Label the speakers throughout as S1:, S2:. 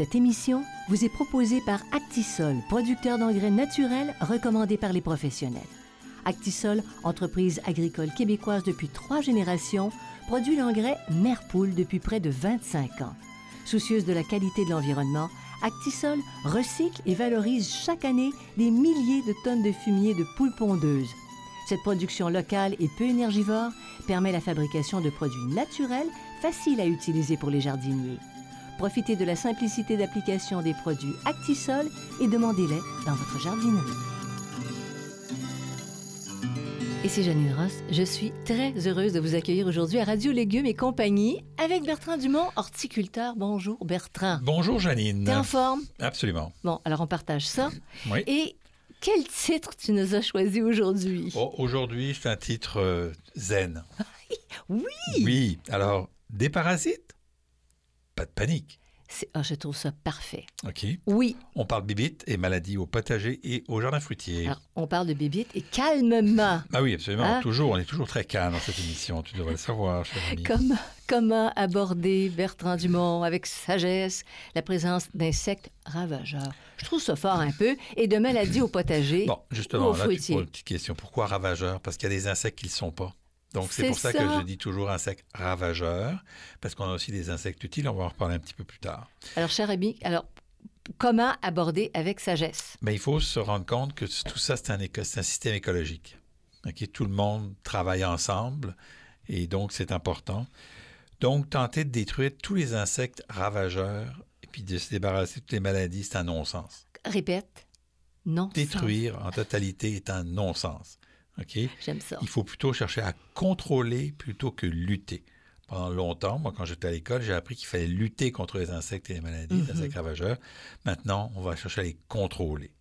S1: Cette émission vous est proposée par Actisol, producteur d'engrais naturels recommandé par les professionnels. Actisol, entreprise agricole québécoise depuis trois générations, produit l'engrais Merpoule depuis près de 25 ans. Soucieuse de la qualité de l'environnement, Actisol recycle et valorise chaque année des milliers de tonnes de fumier de poules pondeuses. Cette production locale et peu énergivore permet la fabrication de produits naturels faciles à utiliser pour les jardiniers. Profitez de la simplicité d'application des produits Actisol et demandez-les dans votre jardinerie. Et c'est Janine Ross. Je suis très heureuse de vous accueillir aujourd'hui à Radio Légumes et compagnie avec Bertrand Dumont, horticulteur. Bonjour Bertrand.
S2: Bonjour Janine.
S1: T'es en forme?
S2: Absolument.
S1: Bon, alors on partage ça.
S2: Oui.
S1: Et quel titre tu nous as choisi aujourd'hui?
S2: Oh, Aujourd'hui, c'est un titre euh, zen.
S1: Oui!
S2: Oui. Alors, des parasites? Pas de panique.
S1: Ah, je trouve ça parfait.
S2: OK.
S1: Oui.
S2: On parle bibites et maladies au potager et au jardin fruitier.
S1: Alors, on parle de bébites et calmement.
S2: Ah oui, absolument.
S1: Hein?
S2: Toujours, on est toujours très calme dans cette émission. Tu devrais le savoir, cher ami.
S1: Comme- comment aborder, Bertrand Dumont, avec sagesse, la présence d'insectes ravageurs? Je trouve ça fort un peu. Et de maladies au potager.
S2: Bon, justement,
S1: Au
S2: là, tu
S1: fruitier.
S2: poses une petite question. Pourquoi ravageurs? Parce qu'il y a des insectes qui ne le sont pas. Donc, c'est pour ça,
S1: ça.
S2: que je dis toujours insectes ravageurs, parce qu'on a aussi des insectes utiles. On va en reparler un petit peu plus tard.
S1: Alors, cher ami, alors, comment aborder avec sagesse?
S2: Mais il faut se rendre compte que tout ça, c'est un, système écologique. OK? Tout le monde travaille ensemble et donc c'est important. Donc, tenter de détruire tous les insectes ravageurs et puis de se débarrasser de toutes les maladies, c'est un non-sens.
S1: Répète. Non.
S2: Détruire en totalité est un non-sens. OK?
S1: J'aime ça.
S2: Il faut plutôt chercher à contrôler plutôt que lutter. Pendant longtemps, moi, quand j'étais à l'école, j'ai appris qu'il fallait lutter contre les insectes et les maladies, les insectes ravageurs. Maintenant, on va chercher à les contrôler.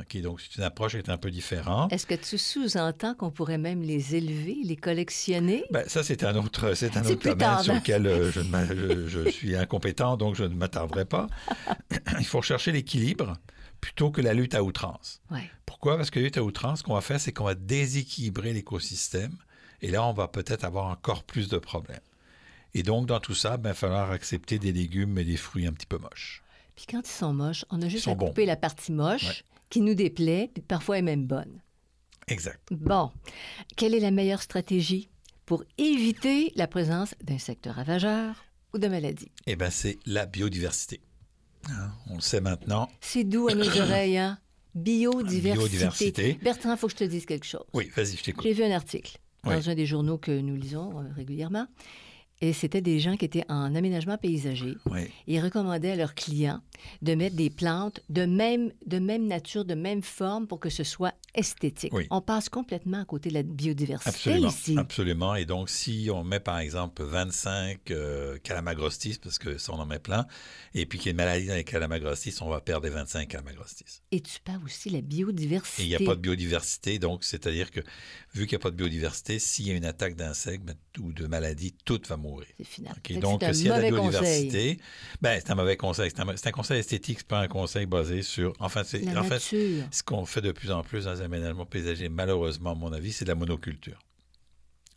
S2: OK, donc c'est une approche qui est un peu différente.
S1: Est-ce que tu sous-entends qu'on pourrait même les élever, les collectionner?
S2: Ben, ça, c'est un autre, c'est un autre domaine
S1: tard,
S2: sur lequel euh, je, je- je suis incompétent, donc je ne m'attarderai pas. Il faut chercher l'équilibre plutôt que la lutte à outrance.
S1: Ouais.
S2: Pourquoi? Parce que la lutte à outrance, ce qu'on va faire, c'est qu'on va déséquilibrer l'écosystème. Et là, on va peut-être avoir encore plus de problèmes. Et donc, dans tout ça, ben, il va falloir accepter des légumes et des fruits un petit peu moches.
S1: Puis quand ils sont moches, on a juste à
S2: bons.
S1: couper la partie moche
S2: Ouais.
S1: qui nous déplaît, puis parfois est même bonne.
S2: Exact.
S1: Bon, quelle est la meilleure stratégie pour éviter la présence d'insectes ravageurs ou de maladies?
S2: Eh bien, c'est la biodiversité. Hein, On le sait maintenant.
S1: C'est doux à nos oreilles, hein? Biodiversité.
S2: Biodiversité.
S1: Bertrand, il faut que je te dise quelque chose.
S2: Oui, vas-y, je t'écoute.
S1: J'ai vu un article dans un des journaux que nous lisons euh, régulièrement. Et c'était des gens qui étaient en aménagement paysager. Ils recommandaient à leurs clients de mettre des plantes de même, de même nature, de même forme pour que ce soit esthétique.
S2: Oui.
S1: On passe complètement à côté de la biodiversité
S2: Absolument.
S1: ici.
S2: Absolument. Et donc, si on met par exemple 25 euh, calamagrostis, parce que ça, on en met plein, et puis qu'il y a une maladie dans les calamagrostis, on va perdre les 25 calamagrostis.
S1: Et tu parles aussi de la biodiversité.
S2: Et il n'y a pas de biodiversité, donc c'est-à-dire que vu qu'il n'y a pas de biodiversité, s'il y a une attaque d'insectes ou de maladies, tout va mourir.
S1: C'est final.
S2: OK,
S1: Fait que
S2: donc, a de biodiversité, ben, c'est un mauvais conseil. C'est un, conseil esthétique, c'est pas un conseil basé sur. Enfin, c'est en fait, ce qu'on fait de plus en plus dans les aménagements paysagers, malheureusement, à mon avis, c'est de la monoculture.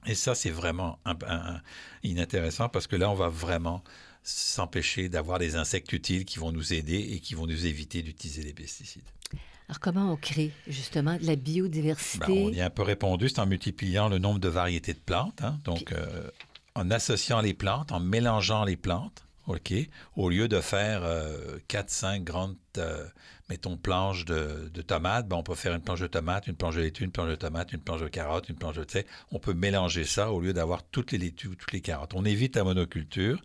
S2: Et ça, c'est vraiment un- un- un- inintéressant parce que là, on va vraiment s'empêcher d'avoir des insectes utiles qui vont nous aider et qui vont nous éviter d'utiliser les pesticides.
S1: Alors, comment on crée justement de la biodiversité?
S2: Ben, on y a un peu répondu, c'est en multipliant le nombre de variétés de plantes. hein. Donc, euh, en associant les plantes, en mélangeant les plantes, OK, au lieu de faire 4-5 grandes, euh, mettons, planches de, tomates, ben, on peut faire une planche de tomates, une planche de laitue, une planche de tomates, une planche de carottes, une planche de thé. On peut mélanger ça au lieu d'avoir toutes les laitues ou toutes les carottes. On évite la monoculture,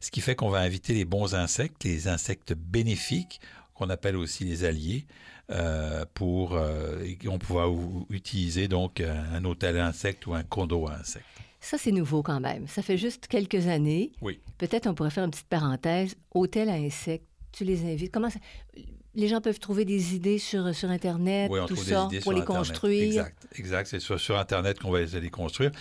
S2: ce qui fait qu'on va inviter les bons insectes, les insectes bénéfiques, qu'on appelle aussi les alliés, euh, pour euh, on pourra utiliser donc un hôtel à ou un condo à insectes.
S1: Ça, c'est nouveau quand même. Ça fait juste quelques années.
S2: Oui.
S1: Peut-être on pourrait faire une petite parenthèse. Hôtel à insectes, tu les invites? Comment ça... Les gens peuvent trouver des idées sur, sur Internet, tout ça, pour les construire.
S2: Exact, exact. C'est sur, sur Internet qu'on va les construire.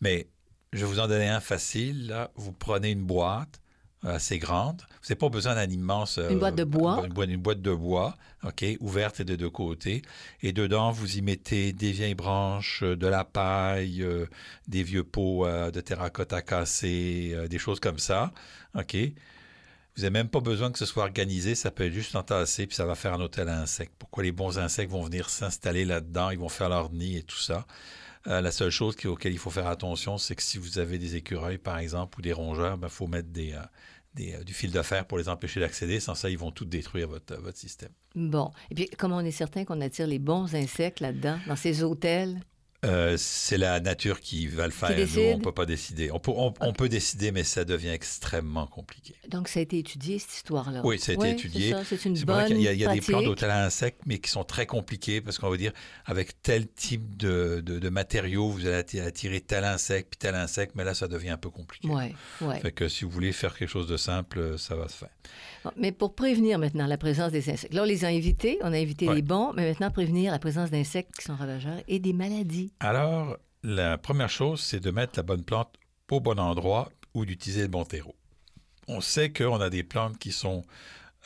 S2: Mais je vais vous en donner un facile. Là. Vous prenez une boîte, assez grande. Vous n'avez pas besoin d'un immense...
S1: une boîte de bois.
S2: Une, boîte de bois, OK, ouverte des deux côtés. Et dedans, vous y mettez des vieilles branches, de la paille, euh, des vieux pots euh, de terracotta cassés, euh, des choses comme ça, OK. Vous n'avez même pas besoin que ce soit organisé, ça peut être juste entassé, puis ça va faire un hôtel à insectes. Pourquoi les bons insectes vont venir s'installer là-dedans, ils vont faire leur nid et tout ça. La seule chose auquel il faut faire attention, c'est que si vous avez des écureuils, par exemple, ou des rongeurs, il ben, faut mettre des, euh, du fil de fer pour les empêcher d'accéder. Sans ça, ils vont tout détruire votre, votre système.
S1: Bon. Et puis, comment on est certain qu'on attire les bons insectes là-dedans, dans ces hôtels?
S2: Euh, c'est la nature qui va le faire. Nous, on ne peut pas décider. On peut, on, peut, décider, mais ça devient extrêmement compliqué.
S1: Donc, ça a été étudié, cette histoire-là?
S2: Oui, ça a été étudié.
S1: C'est une bonne
S2: Il y a, il y a des plans d'hôtel à insectes, mais qui sont très compliqués parce qu'on va dire, avec tel type de, de, matériaux, vous allez attirer tel insecte, puis tel insecte, mais là, ça devient un peu compliqué.
S1: Oui, oui.
S2: Fait que si vous voulez faire quelque chose de simple, ça va se faire.
S1: Mais pour prévenir maintenant la présence des insectes, là, on les a invités, on a invité les bons, mais maintenant prévenir la présence d'insectes qui sont ravageurs et des maladies.
S2: Alors, la première chose, c'est de mettre la bonne plante au bon endroit ou d'utiliser le bon terreau. On sait qu'on a des plantes qui sont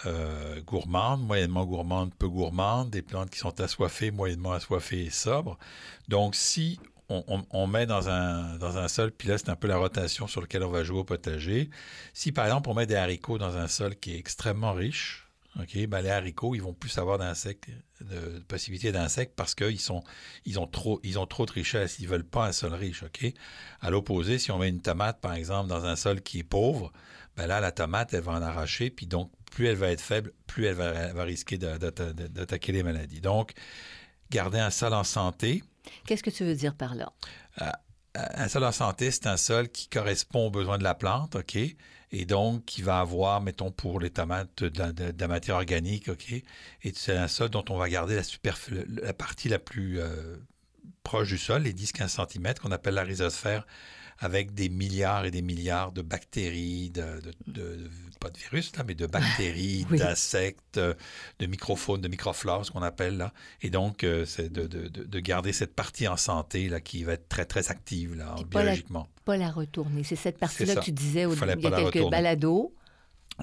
S2: euh, gourmandes, moyennement gourmandes, peu gourmandes, des plantes qui sont assoiffées, moyennement assoiffées et sobres. Donc, si on, met dans un, dans un sol, puis là, c'est un peu la rotation sur laquelle on va jouer au potager. Si, par exemple, on met des haricots dans un sol qui est extrêmement riche, OK, ben les haricots, ils vont plus avoir d'insectes, de, possibilités d'insectes parce qu'ils sont, ils ont trop, ils ont trop de richesse. Ils veulent pas un sol riche, OK? À l'opposé, si on met une tomate, par exemple, dans un sol qui est pauvre, ben là, la tomate, elle va en arracher, puis donc, plus elle va être faible, plus elle va, va risquer d'attaquer les maladies. Donc, garder un sol en santé,
S1: Qu'est-ce que tu veux dire par là?
S2: Euh, un sol en santé, c'est un sol qui correspond aux besoins de la plante, OK? Et donc, qui va avoir, mettons, pour les de la, matière organique, OK? Et c'est un sol dont on va garder la, la partie la plus euh, proche du sol, les 10-15 cm, qu'on appelle la rhizosphère, avec des milliards et des milliards de bactéries, de, pas de virus, là, mais de bactéries, d'insectes, de microphones, de microflores, ce qu'on appelle là. Et donc, euh, c'est de, garder cette partie en santé là, qui va être très, très active là, biologiquement.
S1: Pas la, retourner. C'est cette partie-là que tu disais au, il, il y a quelques balados.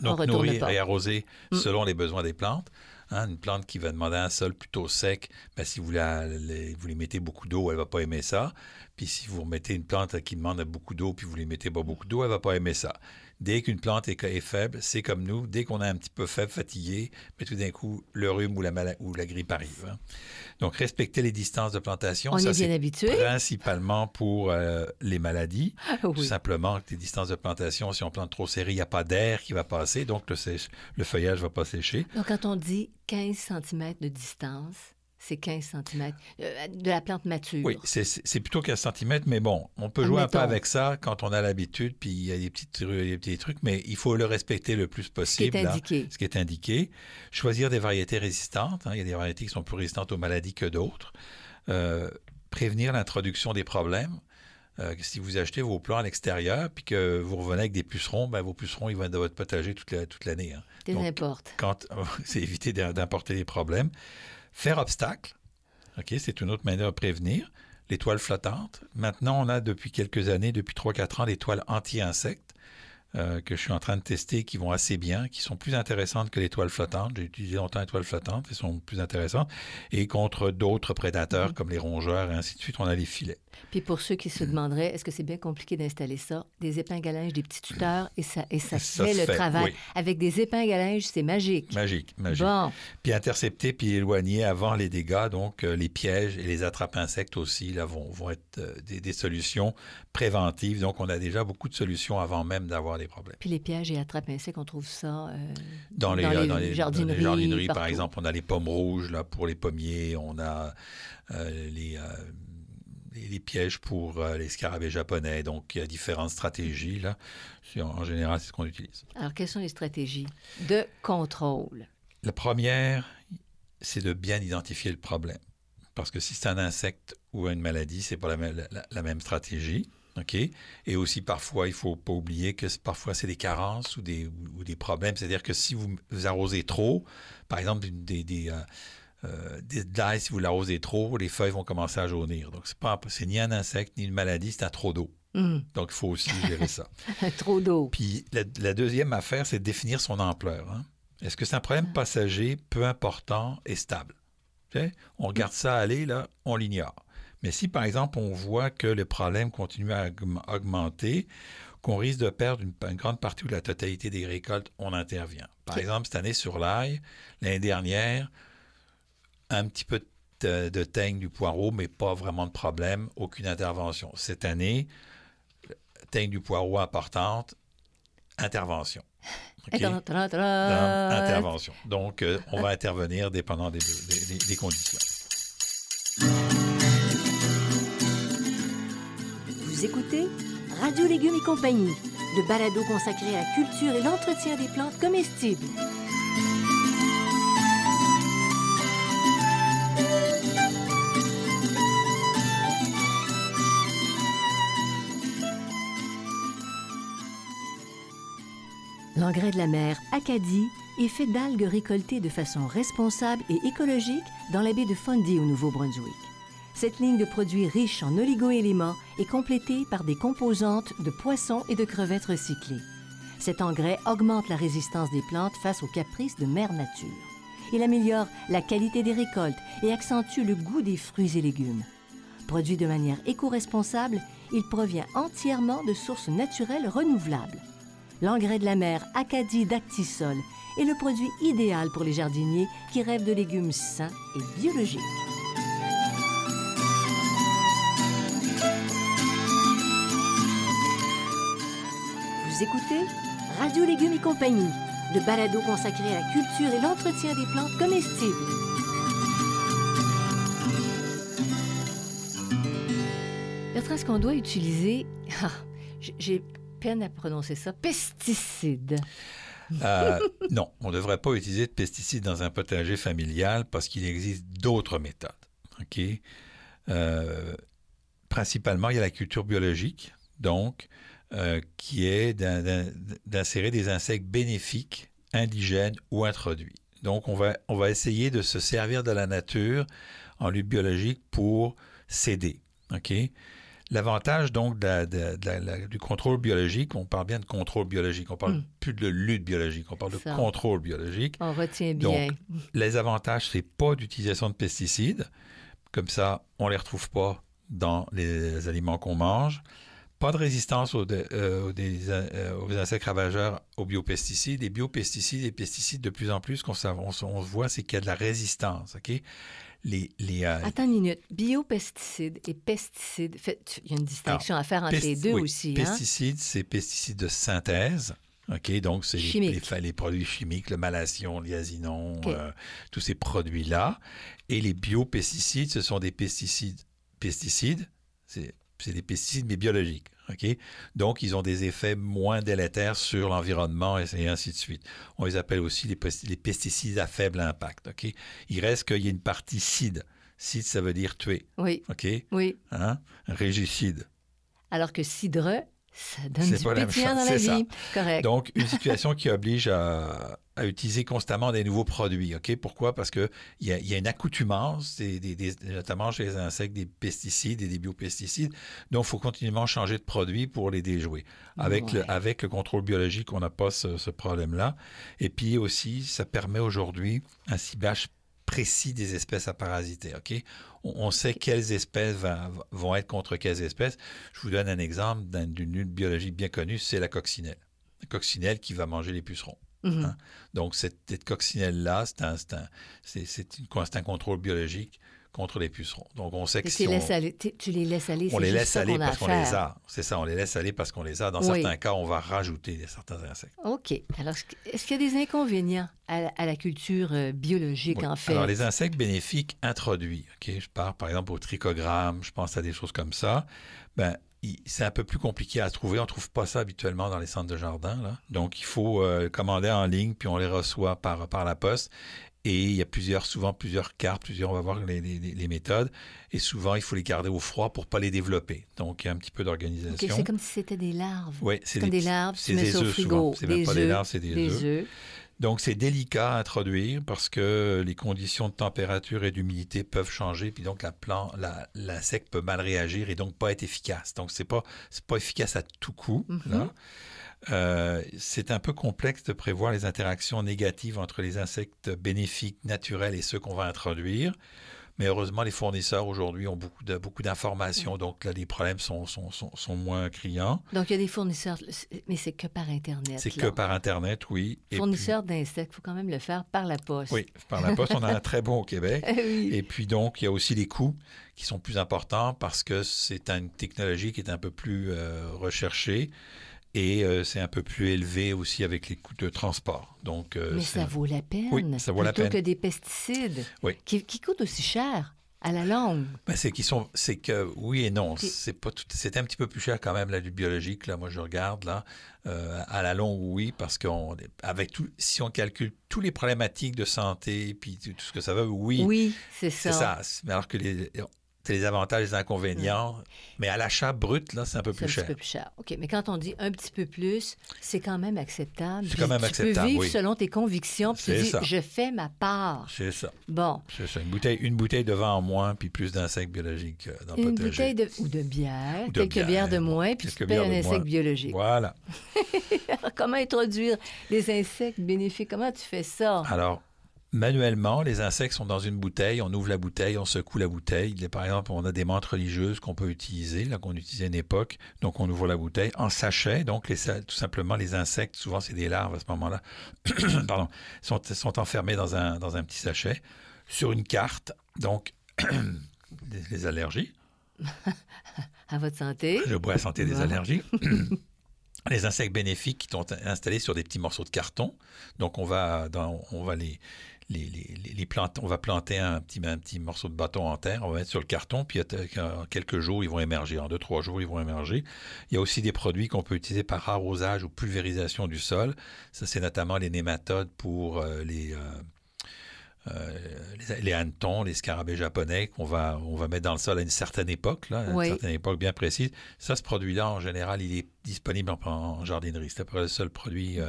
S2: Donc, nourrir et arroser mm. selon les besoins des plantes. Hein, une plante qui va demander un sol plutôt sec, ben, si vous, la, vous lui mettez beaucoup d'eau, elle va pas aimer ça. Puis si vous mettez une plante qui demande beaucoup d'eau, puis vous lui mettez pas beaucoup d'eau, elle va pas aimer ça. Dès qu'une plante est, faible, c'est comme nous. Dès qu'on est un petit peu faible, fatigué, mais tout d'un coup, le rhume ou la, ou la grippe arrive. Hein. Donc, respecter les distances de plantation.
S1: On ça, est bien habitué.
S2: Principalement pour euh, les maladies. Ah tout simplement, les distances de plantation, si on plante trop serré, il n'y a pas d'air qui va passer, donc le, le feuillage ne va pas sécher.
S1: Donc, quand on dit 15 cm de distance, c'est 15 cm euh, de la plante mature.
S2: Oui, c'est plutôt 15 cm, mais bon, on peut jouer un peu avec ça quand on a l'habitude, puis il y a des petits, des petits trucs, mais il faut le respecter le plus possible.
S1: Ce qui est indiqué.
S2: ce qui est indiqué. Choisir des variétés résistantes. Hein. il y a des variétés qui sont plus résistantes aux maladies que d'autres. Euh, prévenir l'introduction des problèmes. Euh, si vous achetez vos plants à l'extérieur puis que vous revenez avec des pucerons, ben, vos pucerons, ils vont être dans votre potager toute l'année.
S1: Toute hein. importes.
S2: Quand, c'est éviter d'importer des problèmes. Faire obstacle, OK, c'est une autre manière de prévenir. L'étoile flottante. Maintenant, on a depuis quelques années, depuis 3-4 ans, l'étoile anti-insectes. Euh, que je suis en train de tester qui vont assez bien, qui sont plus intéressantes que l'étoile flottante. J'ai utilisé longtemps l'étoile flottante, elles sont plus intéressantes. Et contre d'autres prédateurs mm-hmm. comme les rongeurs et ainsi de suite, on a les filets.
S1: Puis pour ceux qui se demanderaient, est-ce que c'est bien compliqué d'installer ça? Des épingles à linge, des petits tuteurs, et ça, et ça, fait le travail. Avec des épingles à linge, c'est magique.
S2: Magique, magique. Puis intercepter, puis éloigner avant les dégâts, donc euh, les pièges et les attrape-insectes aussi, là, vont, vont être euh, des, solutions préventives. Donc on a déjà beaucoup de solutions avant même d'avoir des problèmes.
S1: Puis les pièges et attrape-insectes, on trouve ça euh,
S2: dans, les, dans, les, jardineries. par exemple, on a les pommes rouges là, pour les pommiers, on a les les, pièges pour euh, les scarabées japonais. Donc, il y a différentes stratégies. Là. En général, c'est ce qu'on utilise.
S1: Alors, quelles sont les stratégies de contrôle?
S2: la première, c'est de bien identifier le problème. Parce que si c'est un insecte ou une maladie, c'est pas la, même- la- la même stratégie. OK? Et aussi, parfois, il faut pas oublier que parfois, c'est des carences ou des, ou, ou des problèmes. C'est-à-dire que si vous, vous arrosez trop, par exemple, des, des, euh, euh, d'ail, si vous l'arrosez trop, les feuilles vont commencer à jaunir. Donc, c'est pas c'est ni un insecte ni une maladie, c'est à trop d'eau.
S1: Hum,
S2: Donc, il faut aussi gérer ça.
S1: Trop d'eau.
S2: Puis la, la deuxième affaire, c'est de définir son ampleur. hein. Est-ce que c'est un problème passager, peu important et stable? On regarde ça aller, là, on l'ignore. Mais si, par exemple, on voit que le problème continue à augm- augmenter, qu'on risque de perdre une, une grande partie ou la totalité des récoltes, on intervient. Par exemple, cette année sur l'ail, l'année dernière, un petit peu de, de teigne du poireau, mais pas vraiment de problème, aucune intervention. Cette année, teigne du poireau importante, intervention. Dans- intervention. Donc, euh, on va intervenir dépendant des, des- des- des conditions.
S1: Vous écoutez Radio Légumes et compagnie, le balado consacré à la culture et l'entretien des plantes comestibles. L'engrais de la mer Acadie est fait d'algues récoltées de façon responsable et écologique dans la baie de Fundy au Nouveau-Brunswick. Cette ligne de produits riche en oligoéléments est complétée par des composantes de poissons et de crevettes recyclées. Cet engrais augmente la résistance des plantes face aux caprices de mère nature. Il améliore la qualité des récoltes et accentue le goût des fruits et légumes. Produit de manière éco-responsable, il provient entièrement de sources naturelles renouvelables. L'engrais de la mer Acadie d'Actisol est le produit idéal pour les jardiniers qui rêvent de légumes sains et biologiques. Vous écoutez Radio Légumes et compagnie, le balado consacré à la culture et l'entretien des plantes comestibles. Bertrand, est-ce qu'on doit utiliser, ah, j'ai peine à prononcer ça, pesticides?
S2: Euh, non, on ne devrait pas utiliser de pesticides dans un potager familial parce qu'il existe d'autres méthodes. Euh, principalement, il y a la culture biologique, donc, euh, qui est d'in- d'in- d'insérer des insectes bénéfiques, indigènes ou introduits. Donc, on va, on va essayer de se servir de la nature en lutte biologique pour s'aider. OK? L'avantage donc de de- de du contrôle biologique, on parle bien de contrôle biologique, on parle
S1: Mm.
S2: plus de lutte biologique, on parle de contrôle biologique.
S1: On retient
S2: Donc,
S1: bien.
S2: Les avantages, c'est pas d'utilisation de pesticides. Comme ça, on les retrouve pas dans les aliments qu'on mange. Pas de résistance aux, de- euh, aux des- euh, aux insectes ravageurs aux biopesticides. Les biopesticides et pesticides, de plus en plus, qu'on on, on se voit, c'est qu'il y a de la résistance. OK? Les, les, euh,
S1: Attends une minute. Biopesticides et pesticides, fait- il y a une distinction à faire entre les deux
S2: oui,
S1: aussi. Hein?
S2: Pesticides, c'est pesticides de synthèse. OK, donc c'est les,
S1: Chimiques.
S2: les- les produits chimiques, le malation, l'iazinon,
S1: OK.
S2: euh, tous ces produits-là. Et les biopesticides, ce sont des pesticides. Pesticides, c'est des pesticides, mais biologiques. OK? Donc, ils ont des effets moins délétères sur l'environnement et, ainsi de suite. On les appelle aussi les, pesti- les pesticides à faible impact. OK? Il reste qu'il y a une partie cide. Cide, ça veut dire tuer.
S1: Oui,
S2: OK?
S1: oui.
S2: Hein? Régicide.
S1: Alors que cidre, ça donne du
S2: pas
S1: pétillant dans la
S2: ça.
S1: vie. Correct.
S2: Donc, une situation qui oblige à, à utiliser constamment des nouveaux produits. OK? Pourquoi? Parce qu'il y, a- y a une accoutumance, des, des- des- notamment chez les insectes, des pesticides et des biopesticides. Donc, il faut continuellement changer de produit pour les déjouer. Avec,
S1: Ouais.
S2: le, avec le contrôle biologique, on n'a pas ce, ce problème-là. Et puis aussi, ça permet aujourd'hui un ciblage précis des espèces à parasiter. OK? On, sait quelles espèces va- vont être contre quelles espèces. Je vous donne un exemple d'un- d'une lutte biologique bien connue, c'est la coccinelle. La coccinelle qui va manger les pucerons. Hein? Donc, cette, coccinelle-là, c'est un, c'est un- un contrôle biologique contre les pucerons. Donc, on sait que si
S1: tu,
S2: on,
S1: laisses aller- tu- les laisses aller.
S2: on les laisse aller parce qu'on les a. C'est ça, on les laisse aller parce qu'on les a. Dans
S1: Oui.
S2: certains cas, on va rajouter certains insectes.
S1: OK. Alors, est-ce qu'il y a des inconvénients à, la- à la culture euh, biologique,
S2: Oui.
S1: en fait?
S2: Alors, les insectes bénéfiques introduits, OK? Je pars par exemple au trichogramme, je pense à des choses comme ça. Ben, c'est un peu plus compliqué à trouver. On ne trouve pas ça habituellement dans les centres de jardin. Là. Donc, il faut euh, commander en ligne, puis on les reçoit par, par la poste. Et il y a plusieurs, souvent plusieurs cartes, plusieurs, on va voir les, les, méthodes. Et souvent, il faut les garder au froid pour ne pas les développer. Donc, il y a un petit peu d'organisation.
S1: c'est comme si c'était des larves.
S2: Oui, c'est
S1: des, larves,
S2: c'est des œufs souvent. C'est même pas des larves, c'est des, œufs. Donc, c'est délicat à introduire parce que les conditions de température et d'humidité peuvent changer, puis donc la la, l'insecte peut mal réagir et donc pas être efficace. Donc, c'est pas, c'est pas efficace à tout coup. Mhm. Euh, c'est un peu complexe de prévoir les interactions négatives entre les insectes bénéfiques naturels et ceux qu'on va introduire. Mais heureusement, les fournisseurs aujourd'hui ont beaucoup, de, beaucoup d'informations, donc là, les problèmes sont, sont, sont, moins criants.
S1: Donc, il y a des fournisseurs, mais c'est que par Internet.
S2: C'est que par Internet, oui.
S1: Fournisseurs d'insectes, il faut quand même le faire par la poste.
S2: Oui, par la poste, on a un très bon au Québec. Et puis donc, il y a aussi les coûts qui sont plus importants parce que c'est une technologie qui est un peu plus euh, recherchée. Et euh, c'est un peu plus élevé aussi avec les coûts de transport. Donc,
S1: euh, Mais ça vaut la peine.
S2: Oui, ça vaut la peine.
S1: que des pesticides qui, coûtent aussi cher à la longue.
S2: Ben, c'est qu'ils sont, c'est que oui et non. C'est pas tout, c'est un petit peu plus cher quand même là du biologique. Là, moi je regarde là euh, à la longue, oui, parce qu'on avec tout, si on calcule tous les problématiques de santé puis tout, ce que ça veut, oui.
S1: Oui, c'est ça.
S2: C'est ça. Mais alors que les, c'est les avantages et les inconvénients. Mais à l'achat brut, là, c'est un peu plus cher.
S1: un peu plus cher. OK. Mais quand on dit un petit peu plus, c'est quand même acceptable.
S2: C'est quand même acceptable. Tu
S1: peux vivre selon tes convictions. Puis tu dis, je fais ma part.
S2: C'est ça.
S1: Bon.
S2: C'est ça. Une bouteille, une bouteille de vin en moins, puis plus d'insectes biologiques euh, dans le
S1: Une bouteille de, ou de bière, quelques bières de moins, puis tu perds un insecte biologique.
S2: Voilà.
S1: comment introduire les insectes bénéfiques? Comment tu fais ça?
S2: Alors, manuellement, les insectes sont dans une bouteille, on ouvre la bouteille, on secoue la bouteille. Par exemple, on a des menthes religieuses qu'on peut utiliser, là qu'on utilisait à une époque. Donc, on ouvre la bouteille en sachet. Donc, les, tout simplement, les insectes, souvent c'est des larves à ce moment-là, pardon, sont, sont, enfermés dans un, dans un petit sachet sur une carte. Donc, les, allergies.
S1: à votre santé.
S2: Je bois à santé des allergies. les insectes bénéfiques qui sont installés sur des petits morceaux de carton. Donc, on va, dans, on va les, les, plantes, on va planter un petit, un petit morceau de bâton en terre, on va mettre sur le carton, puis en quelques jours, ils vont émerger. En deux, trois jours, ils vont émerger. Il y a aussi des produits qu'on peut utiliser par arrosage ou pulvérisation du sol. Ça, c'est notamment les nématodes pour euh, les, euh, euh, les, hannetons, les scarabées japonais qu'on va, on va mettre dans le sol à une certaine époque, là, à une certaine époque bien précise. Ça, ce produit-là, en général, il est disponible en, jardinerie. C'est à peu près le seul produit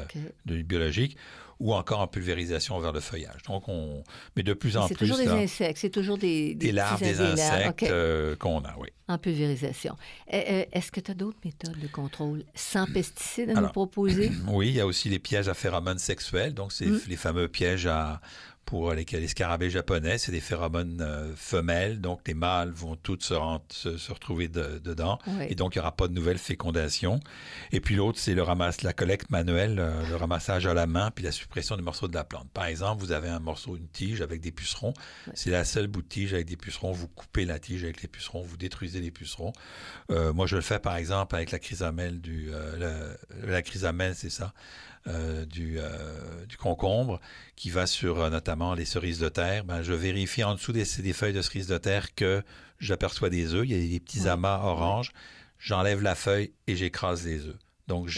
S2: de biologique ou encore en pulvérisation vers le feuillage. Donc, on... Mais de plus en plus...
S1: C'est toujours des insectes, c'est toujours des...
S2: Des, larves, des insectes euh, qu'on a, oui.
S1: En pulvérisation. Euh, euh, est-ce que tu as d'autres méthodes de contrôle sans pesticides à nous proposer?
S2: Oui, il y a aussi les pièges à phéromones sexuels. Donc, c'est hmm. les fameux pièges à, pour les, les scarabées japonais, c'est des phéromones euh, femelles, donc les mâles vont toutes se, se, retrouver dedans, et donc il n'y aura pas de nouvelle fécondation. Et puis l'autre, c'est le ramasse, la collecte manuelle, euh, le ramassage à la main, puis la suppression des morceaux de la plante. Par exemple, vous avez un morceau, une tige avec des pucerons, c'est la seule bout de tige avec des pucerons, vous coupez la tige avec les pucerons, vous détruisez les pucerons. Euh, moi, je le fais par exemple avec la chrysamelle du... la chrysamelle, c'est ça euh, du, euh, du, concombre qui va sur euh, notamment les cerises de terre, ben, je vérifie en dessous des, des, feuilles de cerises de terre que j'aperçois des œufs. Il y a des petits amas orange. J'enlève la feuille et j'écrase les œufs. Donc,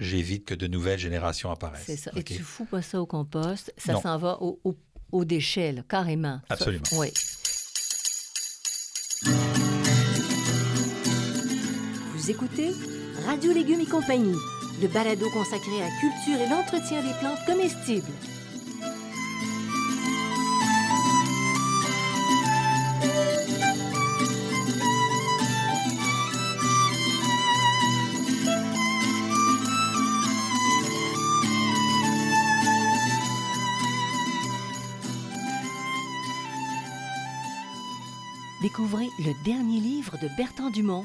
S2: j'évite que de nouvelles générations apparaissent.
S1: C'est ça. Et tu fous pas ça au compost, ça s'en va au, au, déchet, carrément.
S2: Absolument.
S1: oui. Vous écoutez Radio Légumes et compagnie le balado consacré à la culture et l'entretien des plantes comestibles. Découvrez le dernier livre de Bertrand Dumont,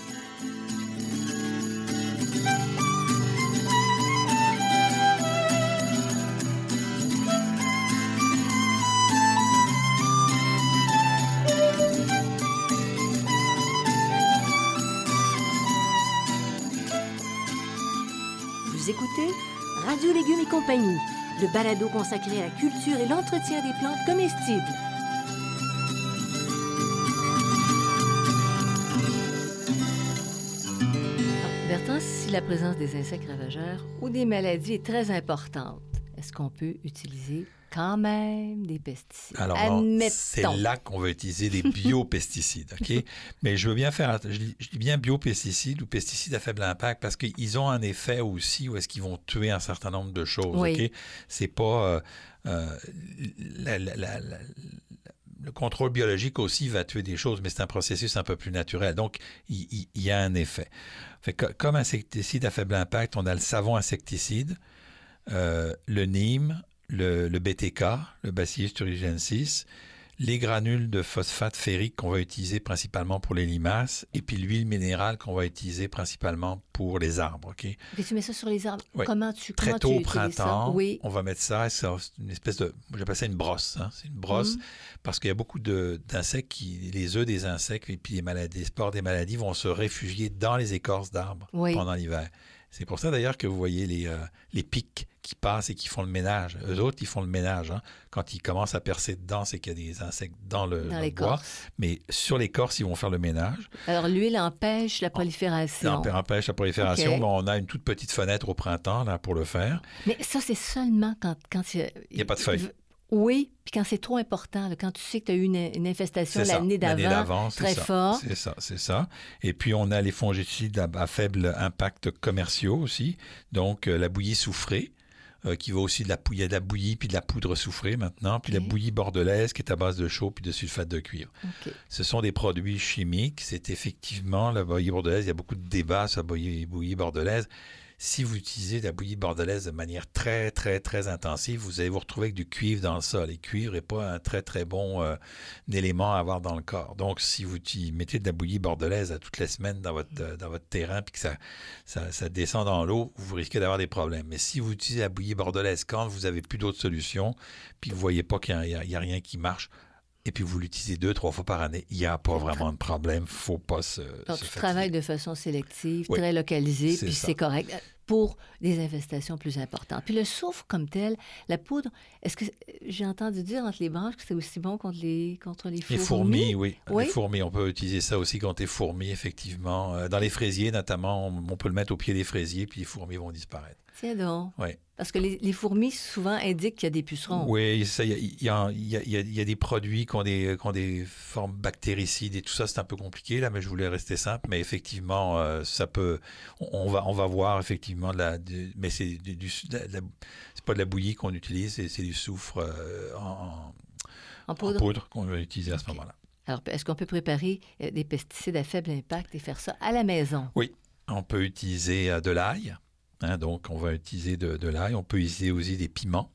S1: Radio Légumes et compagnie, le balado consacré à la culture et l'entretien des plantes comestibles. Bertrand, si la présence des insectes ravageurs ou des maladies est très importante, est-ce qu'on peut utiliser quand même des pesticides?
S2: Alors, c'est là qu'on va utiliser des biopesticides, OK? Mais je veux bien faire, je dis, je dis bien biopesticides ou pesticides à faible impact parce qu'ils ont un effet aussi où est-ce qu'ils vont tuer un certain nombre de choses,
S1: Oui.
S2: OK? C'est pas... euh, euh, la- la- la- la- le contrôle biologique aussi va tuer des choses, mais c'est un processus un peu plus naturel. Donc, il, il- il y a un effet. Fait que, comme insecticide à faible impact, on a le savon insecticide, euh, le Nîmes, le, le BTK, le Bacillus thuringiensis, les granules de phosphate ferrique qu'on va utiliser principalement pour les limaces, et puis l'huile minérale qu'on va utiliser principalement pour les arbres. OK?
S1: Et tu mets ça sur les arbres.
S2: Oui.
S1: Comment tu
S2: Très
S1: comment
S2: tôt
S1: tu
S2: au printemps,
S1: Oui.
S2: on va mettre ça, c'est une espèce de, j'appelle ça une brosse, hein. c'est une brosse,
S1: Mhm.
S2: parce qu'il y a beaucoup d'insectes qui, les œufs des insectes et puis les maladies, les spores des maladies vont se réfugier dans les écorces d'arbres
S1: Oui.
S2: pendant l'hiver. C'est pour ça d'ailleurs que vous voyez les, euh, les pics qui passent et qui font le ménage. Eux autres, ils font le ménage. hein. Quand ils commencent à percer dedans, c'est qu'il y a des insectes dans le,
S1: Dans
S2: le bois. Mais sur l'écorce, ils vont faire le ménage.
S1: Alors, l'huile empêche la prolifération.
S2: empêche la prolifération. On a une toute petite fenêtre au printemps là, pour le faire.
S1: Mais ça, c'est seulement quand, quand il
S2: Il y a pas de feuilles.
S1: Oui, puis quand c'est trop important, là, quand tu sais que tu as eu une, une infestation l'année d'avant, très
S2: ça.
S1: fort.
S2: C'est ça, c'est ça. Et puis, on a les fongicides à, à faible impact commerciaux aussi. Donc, euh, la bouillie soufrée, euh, qui va aussi de la, il y a de la bouillie puis de la poudre soufrée maintenant, puis la bouillie bordelaise qui est à base de chaux puis de sulfate de cuivre. Ce sont des produits chimiques. C'est effectivement la bouillie bordelaise. Il y a beaucoup de débats sur la bouillie, bouillie bordelaise. Si vous utilisez la bouillie bordelaise de manière très, très, très intensive, vous allez vous retrouver avec du cuivre dans le sol. Et cuivre n'est pas un très, très bon euh, élément à avoir dans le corps. Donc, si vous mettez de la bouillie bordelaise à toutes les semaines dans votre, euh, terrain puis que ça, ça, descend dans l'eau, vous risquez d'avoir des problèmes. Mais si vous utilisez la bouillie bordelaise quand vous n'avez plus d'autres solutions, puis vous ne voyez pas qu'il n'y a rien qui marche, et puis vous l'utilisez deux, trois fois par année, il n'y a pas vraiment de problème. faut pas se.
S1: Donc,
S2: se
S1: tu travailles de façon sélective,
S2: Oui,
S1: très localisée, puis c'est correct euh, pour des infestations plus importantes. Puis le soufre comme tel, la poudre, est-ce que j'ai entendu dire entre les branches que c'est aussi bon contre les, contre les fourmis?
S2: Les fourmis, oui.
S1: Oui.
S2: Les fourmis, on peut utiliser ça aussi contre les fourmis, effectivement. Euh, Dans les fraisiers, notamment, on, on peut le mettre au pied des fraisiers, puis les fourmis vont disparaître.
S1: Tiens donc.
S2: Oui.
S1: Parce que les, les fourmis, souvent, indiquent qu'il y a des pucerons.
S2: Oui, il y a, y y y des produits qui ont des, qui ont des formes bactéricides et tout ça, c'est un peu compliqué, là, mais je voulais rester simple. Mais effectivement, euh, ça peut. On, on va, on va voir effectivement de la. mais c'est du, c'est pas de la bouillie qu'on utilise, c'est du soufre euh, en,
S1: poudre.
S2: poudre qu'on va utiliser à ce moment-là.
S1: Alors, est-ce qu'on peut préparer euh, des pesticides à faible impact et faire ça à la maison?
S2: On peut utiliser de l'ail. Hein, donc, on va utiliser de, de l'ail. On peut utiliser aussi des piments.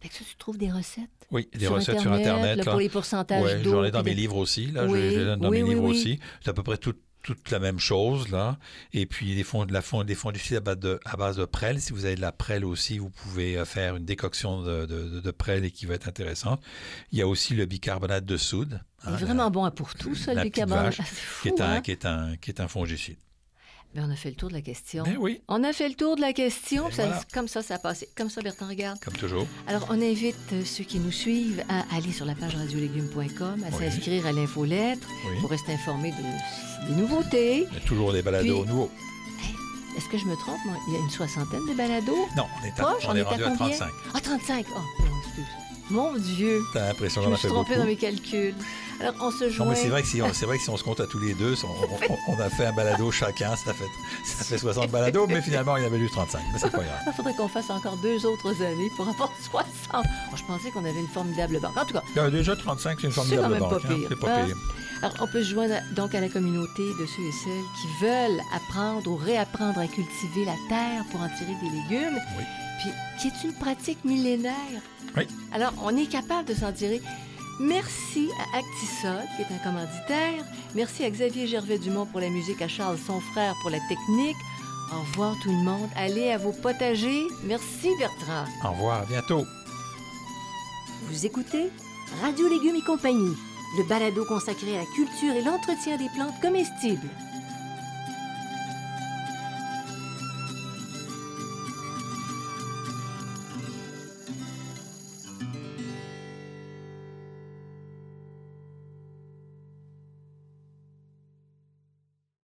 S1: Fait que ça, tu trouves des recettes?
S2: Oui, des recettes sur Internet.
S1: là,
S2: là.
S1: pour les pourcentages
S2: Ouais,
S1: d'eau.
S2: j'en ai dans mes livres aussi. Là,
S1: Oui,
S2: je, dans
S1: oui,
S2: mes
S1: oui,
S2: livres
S1: oui.
S2: aussi. C'est à peu près tout- toute la même chose. là. Et puis, des, fonds, de la fond, des à base, de, à base de prêle. Si vous avez de la prêle aussi, vous pouvez euh, faire une décoction de, de, prêle et qui va être intéressante. Il y a aussi le bicarbonate de soude. Hein,
S1: vraiment bon pour tout, ça,
S2: la
S1: le bicarbonate.
S2: vache,
S1: Ah, c'est
S2: qui,
S1: fou,
S2: est un,
S1: hein?
S2: qui, est un, qui est un fongicide.
S1: Ben, on a fait le tour de la question.
S2: Ben oui,
S1: On a fait le tour de la question. Ça-
S2: voilà.
S1: Comme ça, ça a passé. Comme ça, Bertrand, regarde.
S2: comme toujours.
S1: Alors, on invite euh, ceux qui nous suivent à aller sur la page radiolégumes.com, à
S2: Oui.
S1: s'inscrire à l'infolettre
S2: Oui.
S1: pour rester informé de- des nouveautés.
S2: Il y a toujours des balados
S1: Puis-
S2: nouveaux.
S1: Est-ce que je me trompe? moi? Il y a une soixantaine de balados?
S2: Non, on est, à-
S1: Proche,
S2: on
S1: on
S2: est
S1: est à
S2: rendu à
S1: combien?
S2: 35.
S1: Ah, 35! Oh, non, excuse. Mon Dieu!
S2: T'as l'impression
S1: Je
S2: qu'on
S1: suis
S2: fait beaucoup.
S1: dans mes calculs. Alors, on se
S2: Non,
S1: joint.
S2: mais c'est vrai, que si on, c'est vrai que si on se compte à tous les deux, on, on- on a fait un balado chacun, ça fait, ça fait 60 balados, mais finalement, il y en avait juste 35. Mais c'est pas grave.
S1: Il faudrait qu'on fasse encore deux autres années pour avoir 60. Oh, je pensais qu'on avait une formidable banque. En tout cas,
S2: Il y en a déjà 35, c'est une
S1: C'est
S2: formidable
S1: quand même
S2: banque.
S1: pas
S2: hein.
S1: pire,
S2: C'est pas
S1: hein?
S2: pire.
S1: alors on peut se joindre donc à la communauté de ceux et celles qui veulent apprendre ou réapprendre à cultiver la terre pour en tirer des légumes,
S2: Oui.
S1: Puis qui est une pratique millénaire.
S2: Oui.
S1: Alors, on est capable de s'en tirer. Merci à Actisol, qui est un commanditaire. Merci à Xavier Gervais-Dumont pour la musique, à Charles, son frère, pour la technique. Au revoir tout le monde. Allez à vos potagers. Merci Bertrand.
S2: Au revoir, à bientôt.
S1: Vous écoutez Radio Légumes et compagnie, le balado consacré à la culture et l'entretien des plantes comestibles.